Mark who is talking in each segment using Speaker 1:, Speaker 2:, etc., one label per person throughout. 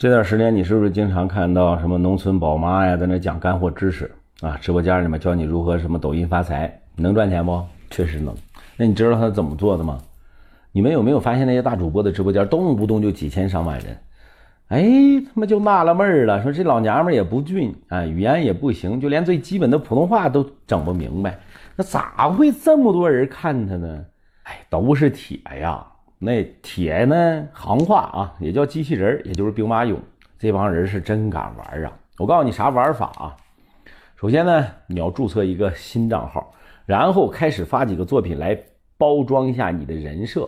Speaker 1: 这段时间你是不是经常看到什么农村宝妈呀，在那讲干货知识啊？直播间里面教你如何什么抖音发财，能赚钱不？确实能。那你知道他怎么做的吗？你们有没有发现那些大主播的直播间动不动就几千上万人？哎，他妈就纳了闷儿了，说这老娘们也不俊啊，语言也不行，就连最基本的普通话都整不明白，那咋会这么多人看他呢？哎，都是铁呀。那铁呢？行话啊，也叫机器人，也就是兵马俑。这帮人是真敢玩啊！我告诉你啥玩法啊？首先呢，你要注册一个新账号，然后开始发几个作品来包装一下你的人设。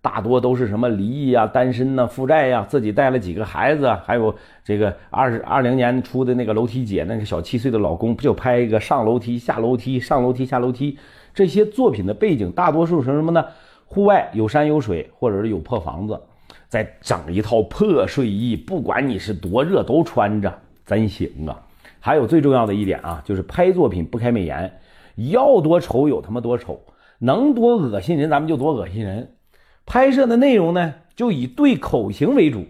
Speaker 1: 大多都是什么离异啊、单身呐、负债呀、自己带了几个孩子，还有这个二十二零年出的那个楼梯姐，那个小七岁的老公，不就拍一个上楼梯、下楼梯、上楼梯、下楼梯？这些作品的背景大多数是什么呢？户外有山有水，或者是有破房子，再整一套破睡衣，不管你是多热都穿着，真行啊！还有最重要的一点啊，就是拍作品不开美颜，要多丑有他妈多丑，能多恶心人咱们就多恶心人。拍摄的内容呢，就以对口型为主，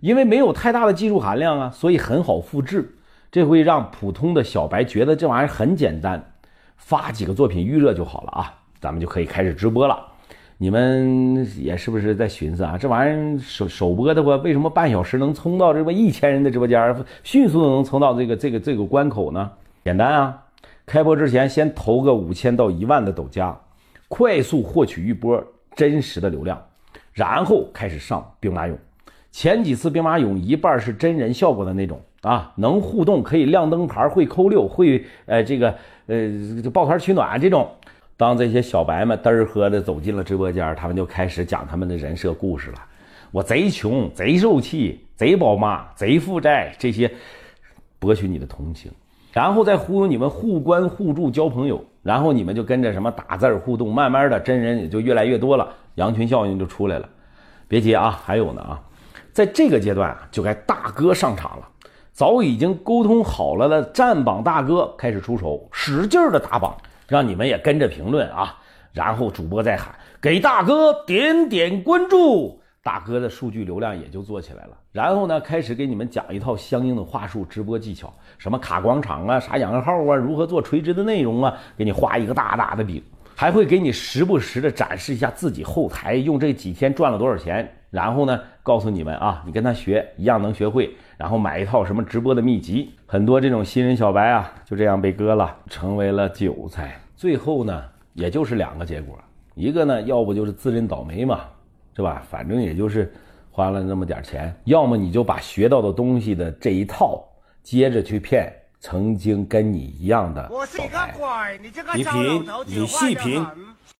Speaker 1: 因为没有太大的技术含量啊，所以很好复制，这会让普通的小白觉得这玩意儿很简单，发几个作品预热就好了啊，咱们就可以开始直播了。你们也是不是在寻思啊？这玩意儿首首播的话，为什么半小时能冲到这么一千人的直播间，迅速的能冲到这个这个这个关口呢？简单啊，开播之前先投个五千到一万的抖加，快速获取一波真实的流量，然后开始上兵马俑。前几次兵马俑一半是真人效果的那种啊，能互动，可以亮灯牌，会扣六，会呃这个呃抱团取暖这种。当这些小白们嘚儿喝的走进了直播间，他们就开始讲他们的人设故事了。我贼穷，贼受气，贼宝妈，贼负债，这些博取你的同情，然后再忽悠你们互关互助交朋友，然后你们就跟着什么打字互动，慢慢的真人也就越来越多了，羊群效应就出来了。别急啊，还有呢啊，在这个阶段，就该大哥上场了。早已经沟通好了的站榜大哥开始出手，使劲的打榜。让你们也跟着评论啊，然后主播再喊给大哥点点关注，大哥的数据流量也就做起来了。然后呢，开始给你们讲一套相应的话术、直播技巧，什么卡广场啊、啥养号啊、如何做垂直的内容啊，给你画一个大大的饼，还会给你时不时的展示一下自己后台用这几天赚了多少钱。然后呢，告诉你们啊，你跟他学一样能学会，然后买一套什么直播的秘籍。很多这种新人小白啊，就这样被割了，成为了韭菜。最后呢，也就是两个结果，一个呢，要不就是自认倒霉嘛，是吧？反正也就是花了那么点钱；要么你就把学到的东西的这一套接着去骗曾经跟你一样的小白。
Speaker 2: 你品，你细品。